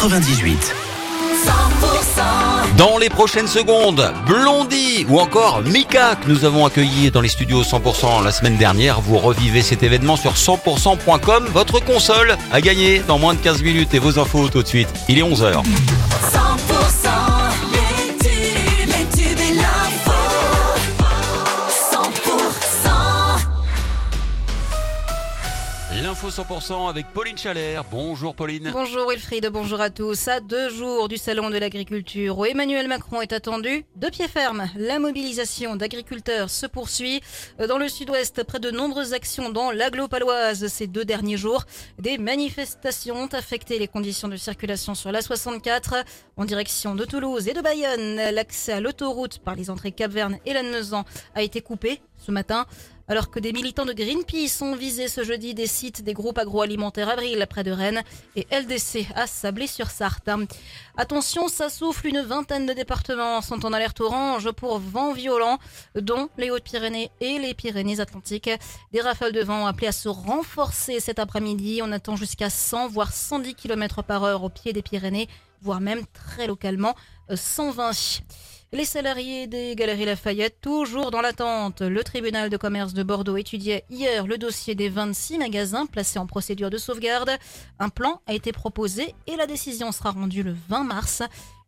98. Dans les prochaines secondes, Blondie ou encore Mika que nous avons accueilli dans les studios 100% la semaine dernière. Vous revivez cet événement sur 100%.com. Votre console a gagné dans moins de 15 minutes et vos infos tout de suite. Il est 11h. 100% L'info 100% avec Pauline Chalère. Bonjour Pauline. Bonjour Wilfried, bonjour à tous. À deux jours du Salon de l'agriculture où Emmanuel Macron est attendu, de pied ferme, la mobilisation d'agriculteurs se poursuit. Dans le sud-ouest, près de nombreuses actions dans l'agglo-paloise ces deux derniers jours. Des manifestations ont affecté les conditions de circulation sur la 64 en direction de Toulouse et de Bayonne. L'accès à l'autoroute par les entrées Cap-Verne et Lannemezan a été coupé ce matin. Alors que des militants de Greenpeace ont visé ce jeudi des sites des groupes agroalimentaires Avril près de Rennes et LDC à Sablé-sur-Sarthe. Attention, ça souffle, une vingtaine de départements sont en alerte orange pour vent violent, dont les Hautes-Pyrénées et les Pyrénées-Atlantiques. Des rafales de vent ont appelé à se renforcer cet après-midi. On attend jusqu'à 100 voire 110 km par heure au pied des Pyrénées, voire même très localement euh, 120. Les salariés des Galeries Lafayette, toujours dans l'attente. Le tribunal de commerce de Bordeaux étudiait hier le dossier des 26 magasins placés en procédure de sauvegarde. Un plan a été proposé et la décision sera rendue le 20 mars.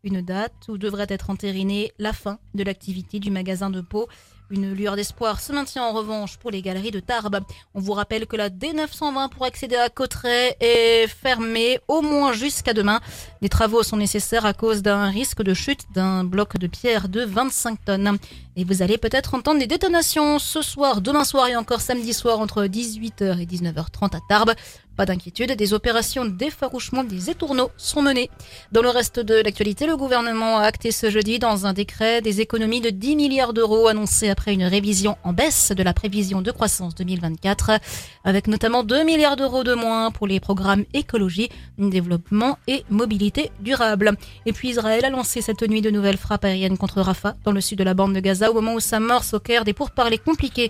Une date où devrait être entérinée la fin de l'activité du magasin de Pau. Une lueur d'espoir se maintient en revanche pour les galeries de Tarbes. On vous rappelle que la D920 pour accéder à Cotteret est fermée au moins jusqu'à demain. Des travaux sont nécessaires à cause d'un risque de chute d'un bloc de pierre de 25 tonnes. Et vous allez peut-être entendre des détonations ce soir, demain soir et encore samedi soir entre 18h et 19h30 à Tarbes. Pas d'inquiétude, des opérations d'effarouchement des étourneaux sont menées. Dans le reste de l'actualité, le gouvernement a acté ce jeudi dans un décret des économies de 10 milliards d'euros annoncées après une révision en baisse de la prévision de croissance 2024, avec notamment 2 milliards d'euros de moins pour les programmes écologie, développement et mobilité durable. Et puis Israël a lancé cette nuit de nouvelles frappes aériennes contre Rafah dans le sud de la bande de Gaza au moment où s'amorce au Caire des pourparlers compliqués